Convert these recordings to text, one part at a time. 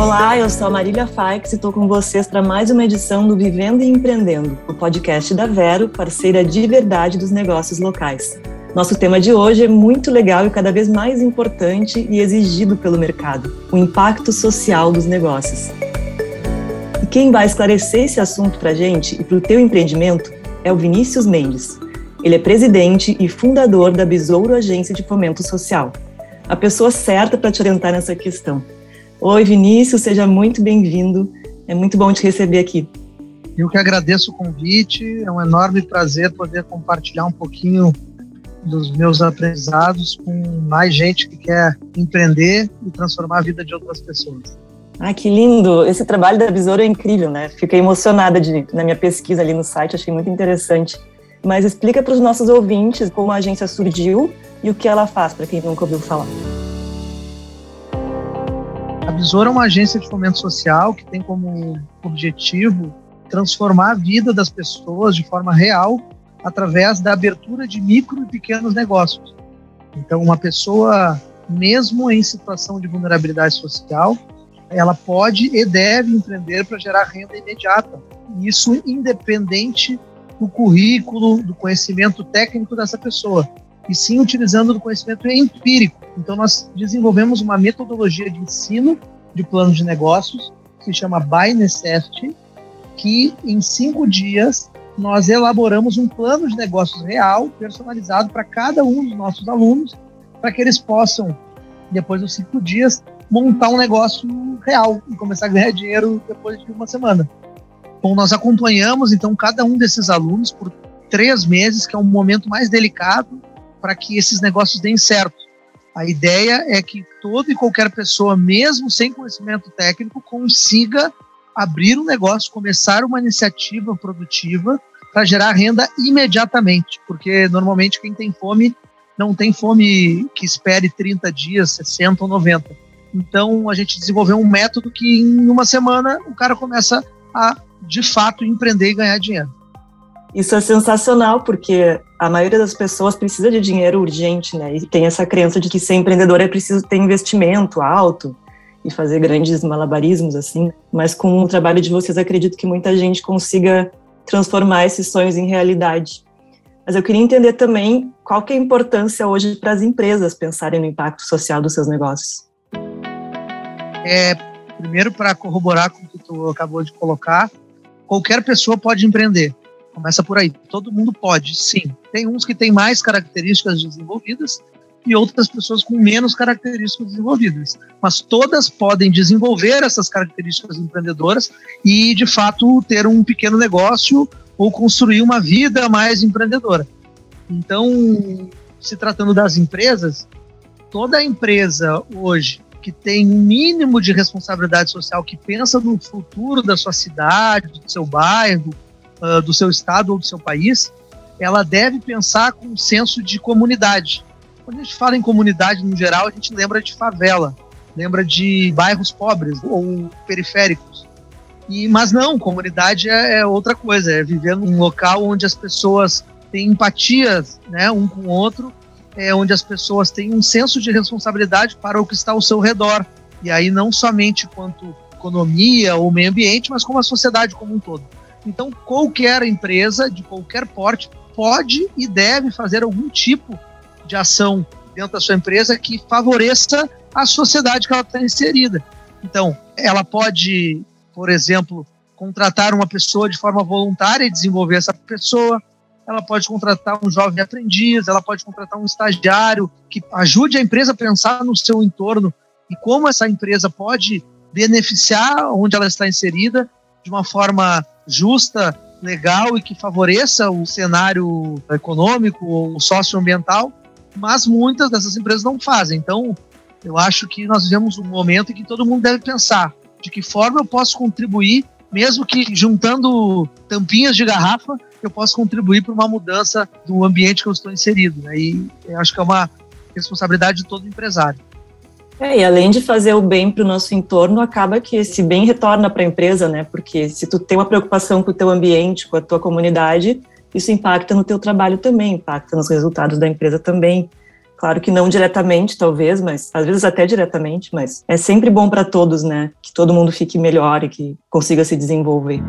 Olá, eu sou a Marília Faix e estou com vocês para mais uma edição do Vivendo e Empreendendo, o podcast da Vero, parceira de verdade dos negócios locais. Nosso tema de hoje é muito legal e cada vez mais importante e exigido pelo mercado: o impacto social dos negócios. E quem vai esclarecer esse assunto para a gente e para o teu empreendimento é o Vinícius Mendes. Ele é presidente e fundador da Besouro Agência de Fomento Social. A pessoa certa para te orientar nessa questão. Oi, Vinícius, seja muito bem-vindo. É muito bom te receber aqui. Eu que agradeço o convite. É um enorme prazer poder compartilhar um pouquinho dos meus aprendizados com mais gente que quer empreender e transformar a vida de outras pessoas. Ah, que lindo! Esse trabalho da Besouro é incrível, né? Fiquei emocionada de, na minha pesquisa ali no site, achei muito interessante. Mas explica para os nossos ouvintes como a agência surgiu e o que ela faz, para quem nunca ouviu falar. A Besouro é uma agência de fomento social que tem como objetivo transformar a vida das pessoas de forma real através da abertura de micro e pequenos negócios. Então, uma pessoa, mesmo em situação de vulnerabilidade social, ela pode e deve empreender para gerar renda imediata. Isso independente do currículo, do conhecimento técnico dessa pessoa, e sim utilizando o conhecimento empírico. Então, nós desenvolvemos uma metodologia de ensino de planos de negócios, que se chama By Necessity, que em cinco dias nós elaboramos um plano de negócios real, personalizado para cada um dos nossos alunos, para que eles possam, depois dos cinco dias, montar um negócio real e começar a ganhar dinheiro depois de uma semana. Bom, nós acompanhamos então cada um desses alunos por três meses, que é um momento mais delicado para que esses negócios deem certo. A ideia é que toda e qualquer pessoa, mesmo sem conhecimento técnico, consiga abrir um negócio, começar uma iniciativa produtiva para gerar renda imediatamente, porque normalmente quem tem fome não tem fome que espere 30 dias, 60 ou 90 então a gente desenvolveu um método que em uma semana o cara começa a de fato empreender e ganhar dinheiro. Isso é sensacional porque a maioria das pessoas precisa de dinheiro urgente, né? E tem essa crença de que ser empreendedor é preciso ter investimento alto e fazer grandes malabarismos assim. Mas com o trabalho de vocês, acredito que muita gente consiga transformar esses sonhos em realidade. Mas eu queria entender também qual que é a importância hoje para as empresas pensarem no impacto social dos seus negócios. É, primeiro, para corroborar com o que tu acabou de colocar, qualquer pessoa pode empreender. Começa por aí. Todo mundo pode, sim. Tem uns que têm mais características desenvolvidas e outras pessoas com menos características desenvolvidas. Mas todas podem desenvolver essas características empreendedoras e, de fato, ter um pequeno negócio ou construir uma vida mais empreendedora. Então, se tratando das empresas, toda empresa hoje que tem um mínimo de responsabilidade social, que pensa no futuro da sua cidade, do seu bairro, uh, do seu estado ou do seu país, ela deve pensar com um senso de comunidade. Quando a gente fala em comunidade no geral, a gente lembra de favela, lembra de bairros pobres ou periféricos. E, mas não, comunidade é, é outra coisa, é viver num local onde as pessoas têm empatia né, um com o outro é, onde as pessoas têm um senso de responsabilidade para o que está ao seu redor. E aí não somente quanto economia ou meio ambiente, mas como a sociedade como um todo. Então, qualquer empresa de qualquer porte pode e deve fazer algum tipo de ação dentro da sua empresa que favoreça a sociedade que ela está inserida. Então, ela pode, por exemplo, contratar uma pessoa de forma voluntária e desenvolver essa pessoa, ela pode contratar um jovem aprendiz, ela pode contratar um estagiário que ajude a empresa a pensar no seu entorno e como essa empresa pode beneficiar onde ela está inserida de uma forma justa, legal e que favoreça o cenário econômico ou socioambiental, mas muitas dessas empresas não fazem. Então, eu acho que nós vivemos um momento em que todo mundo deve pensar de que forma eu posso contribuir, mesmo que juntando tampinhas de garrafa, eu posso contribuir para uma mudança do ambiente que eu estou inserido. Né? E acho que é uma responsabilidade de todo empresário. É, e além de fazer o bem para o nosso entorno, acaba que esse bem retorna para a empresa, né? Porque se tu tem uma preocupação com o teu ambiente, com a tua comunidade, isso impacta no teu trabalho também, impacta nos resultados da empresa também. Claro que não diretamente, talvez, mas às vezes até diretamente, mas é sempre bom para todos, né? Que todo mundo fique melhor e que consiga se desenvolver.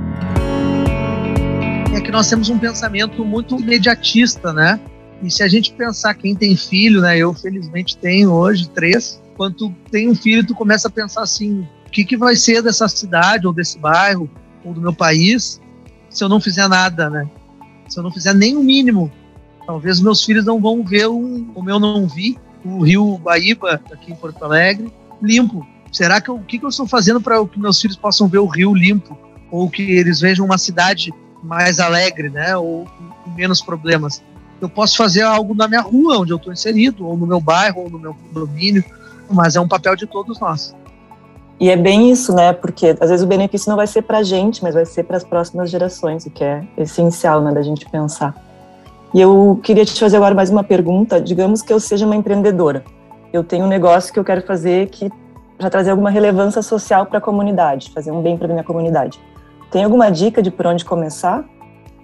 É que nós temos um pensamento muito imediatista, né? E se a gente pensar quem tem filho, né? Eu felizmente tenho hoje três. Quando tu tem um filho, tu começa a pensar assim: o que, que vai ser dessa cidade ou desse bairro ou do meu país se eu não fizer nada, né? Se eu não fizer nem o mínimo, talvez meus filhos não vão ver um, como eu não vi o Rio Baíba aqui em Porto Alegre limpo. Será que o que, que eu estou fazendo para que meus filhos possam ver o Rio limpo ou que eles vejam uma cidade mais alegre, né? Ou com menos problemas? Eu posso fazer algo na minha rua, onde eu estou inserido, ou no meu bairro, ou no meu condomínio, mas é um papel de todos nós. E é bem isso, né? Porque às vezes o benefício não vai ser para a gente, mas vai ser para as próximas gerações, o que é essencial, né, da gente pensar. E eu queria te fazer agora mais uma pergunta. Digamos que eu seja uma empreendedora. Eu tenho um negócio que eu quero fazer que para trazer alguma relevância social para a comunidade, fazer um bem para minha comunidade. Tem alguma dica de por onde começar?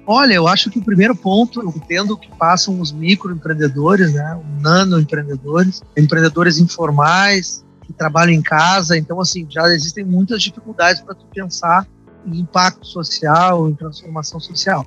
Olha, eu acho que o primeiro ponto, eu entendo que passam os microempreendedores, né, nanoempreendedores, empreendedores informais, que trabalham em casa. Então, assim, já existem muitas dificuldades para tu pensar em impacto social, em transformação social.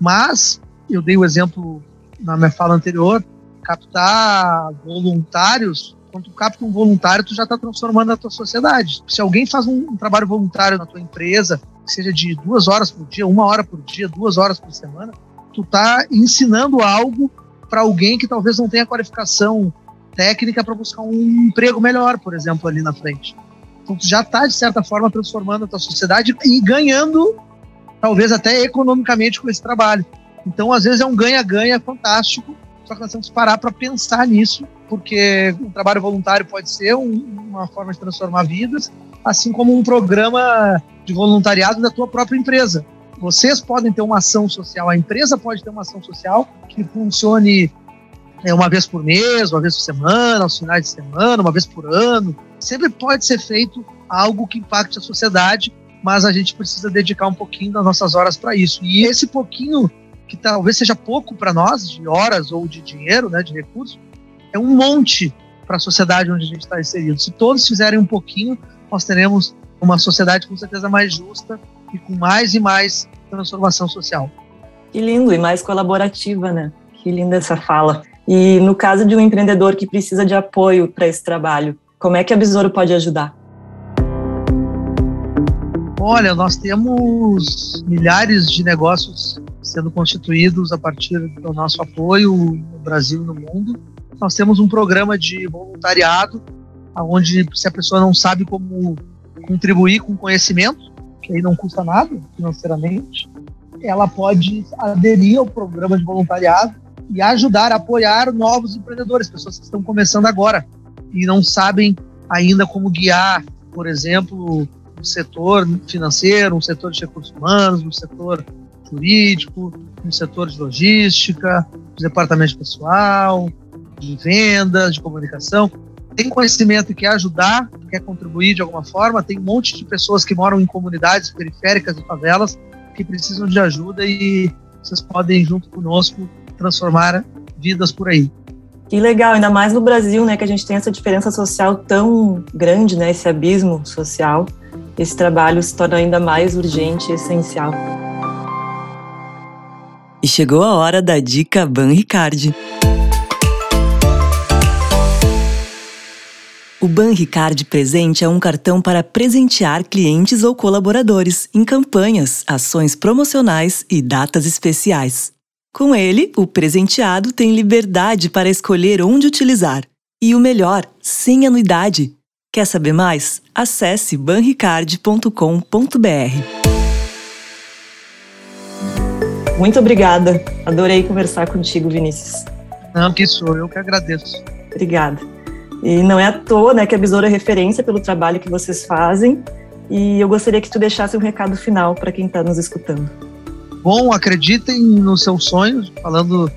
Mas, eu dei o exemplo na minha fala anterior, captar voluntários, quando tu capta um voluntário, tu já está transformando a tua sociedade. Se alguém faz um, um, trabalho voluntário na tua empresa, que seja de duas horas por dia, uma hora por dia, duas horas por semana, tu está ensinando algo para alguém que talvez não tenha qualificação técnica para buscar um emprego melhor, por exemplo, ali na frente. Então, tu já está, de certa forma, transformando a tua sociedade e ganhando, talvez até economicamente, com esse trabalho. Então, às vezes, é um ganha-ganha fantástico, só que nós temos que parar para pensar nisso, porque um trabalho voluntário pode ser um, uma forma de transformar vidas, assim como um programa de voluntariado da tua própria empresa. Vocês podem ter uma ação social, a empresa pode ter uma ação social que funcione é, uma vez por mês, uma vez por semana, aos finais de semana, uma vez por ano. Sempre pode ser feito algo que impacte a sociedade, mas a gente precisa dedicar um pouquinho das nossas horas para isso. E esse pouquinho, que talvez seja pouco para nós, de horas ou de dinheiro, né, de recursos, é um monte para a sociedade onde a gente está inserido. Se todos fizerem um pouquinho, nós teremos uma sociedade com certeza mais justa e com mais e mais transformação social. Que lindo e mais colaborativa, né? Que linda essa fala. E no caso de um empreendedor que precisa de apoio para esse trabalho, como é que a Besouro pode ajudar? Olha, nós temos milhares de negócios sendo constituídos a partir do nosso apoio no Brasil e no mundo. Nós temos um programa de voluntariado, onde se a pessoa não sabe como contribuir com conhecimento, que aí não custa nada financeiramente, ela pode aderir ao programa de voluntariado e ajudar a apoiar novos empreendedores, pessoas que estão começando agora e não sabem ainda como guiar, por exemplo, um setor financeiro, um setor de recursos humanos, um setor jurídico, um setor de logística, de departamento de pessoal, de vendas, de comunicação. Tem conhecimento e quer ajudar, quer contribuir de alguma forma. Tem um monte de pessoas que moram em comunidades periféricas e favelas que precisam de ajuda e vocês podem, junto conosco, transformar vidas por aí. Que legal, ainda mais no Brasil, né, que a gente tem essa diferença social tão grande, né, esse abismo social. Esse trabalho se torna ainda mais urgente e essencial. E chegou a hora da dica Ban Ricard. O Ban Ricard Presente é um cartão para presentear clientes ou colaboradores em campanhas, ações promocionais e datas especiais. Com ele, o presenteado tem liberdade para escolher onde utilizar. E o melhor, sem anuidade. Quer saber mais? Acesse banricard.com.br. Muito obrigada. Adorei conversar contigo, Vinícius. Não, que sou eu que agradeço. Obrigada. E não é à toa né, que a Besouro é referência pelo trabalho que vocês fazem. E eu gostaria que tu deixasse um recado final para quem está nos escutando bom, acreditem nos seus sonhos, falando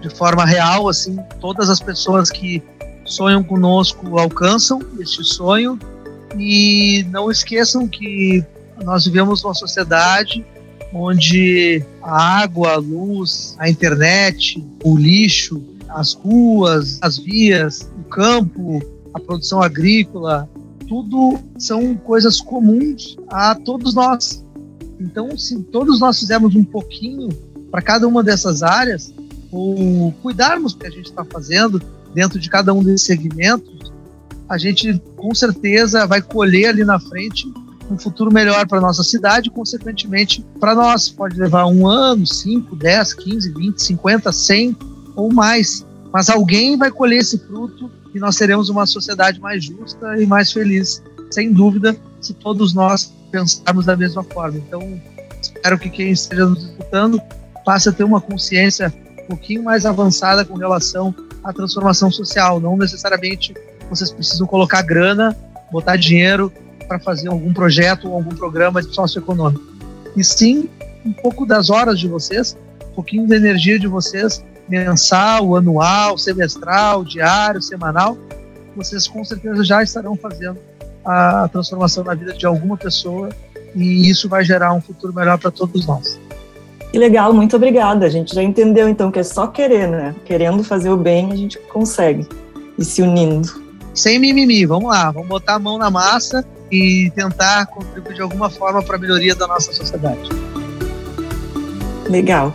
de forma real, assim, todas as pessoas que sonham conosco alcançam este sonho e não esqueçam que nós vivemos uma sociedade onde a água, a luz, a internet, o lixo, as ruas, as vias, campo, a produção agrícola, tudo são coisas comuns a todos nós. Então, se todos nós fizermos um pouquinho para cada uma dessas áreas, ou cuidarmos do que a gente está fazendo dentro de cada um desses segmentos, a gente com certeza vai colher ali na frente um futuro melhor para nossa cidade, consequentemente para nós. Pode levar um ano, 5, 10, 15, 20, 50, 100 ou mais. Mas alguém vai colher esse fruto e nós teremos uma sociedade mais justa e mais feliz, sem dúvida, se todos nós pensarmos da mesma forma. Então, espero que quem esteja nos escutando passe a ter uma consciência um pouquinho mais avançada com relação à transformação social. Não necessariamente vocês precisam colocar grana, botar dinheiro para fazer algum projeto ou algum programa socioeconômico. E sim, um pouco das horas de vocês, um pouquinho da energia de vocês, mensal, anual, semestral, diário, semanal, vocês com certeza já estarão fazendo a transformação na vida de alguma pessoa e isso vai gerar um futuro melhor para todos nós. Que legal, muito obrigada. A gente já entendeu então que é só querer, né? Querendo fazer o bem, a gente consegue. E se unindo. Sem mimimi, vamos lá, vamos botar a mão na massa e tentar contribuir de alguma forma para a melhoria da nossa sociedade. Legal.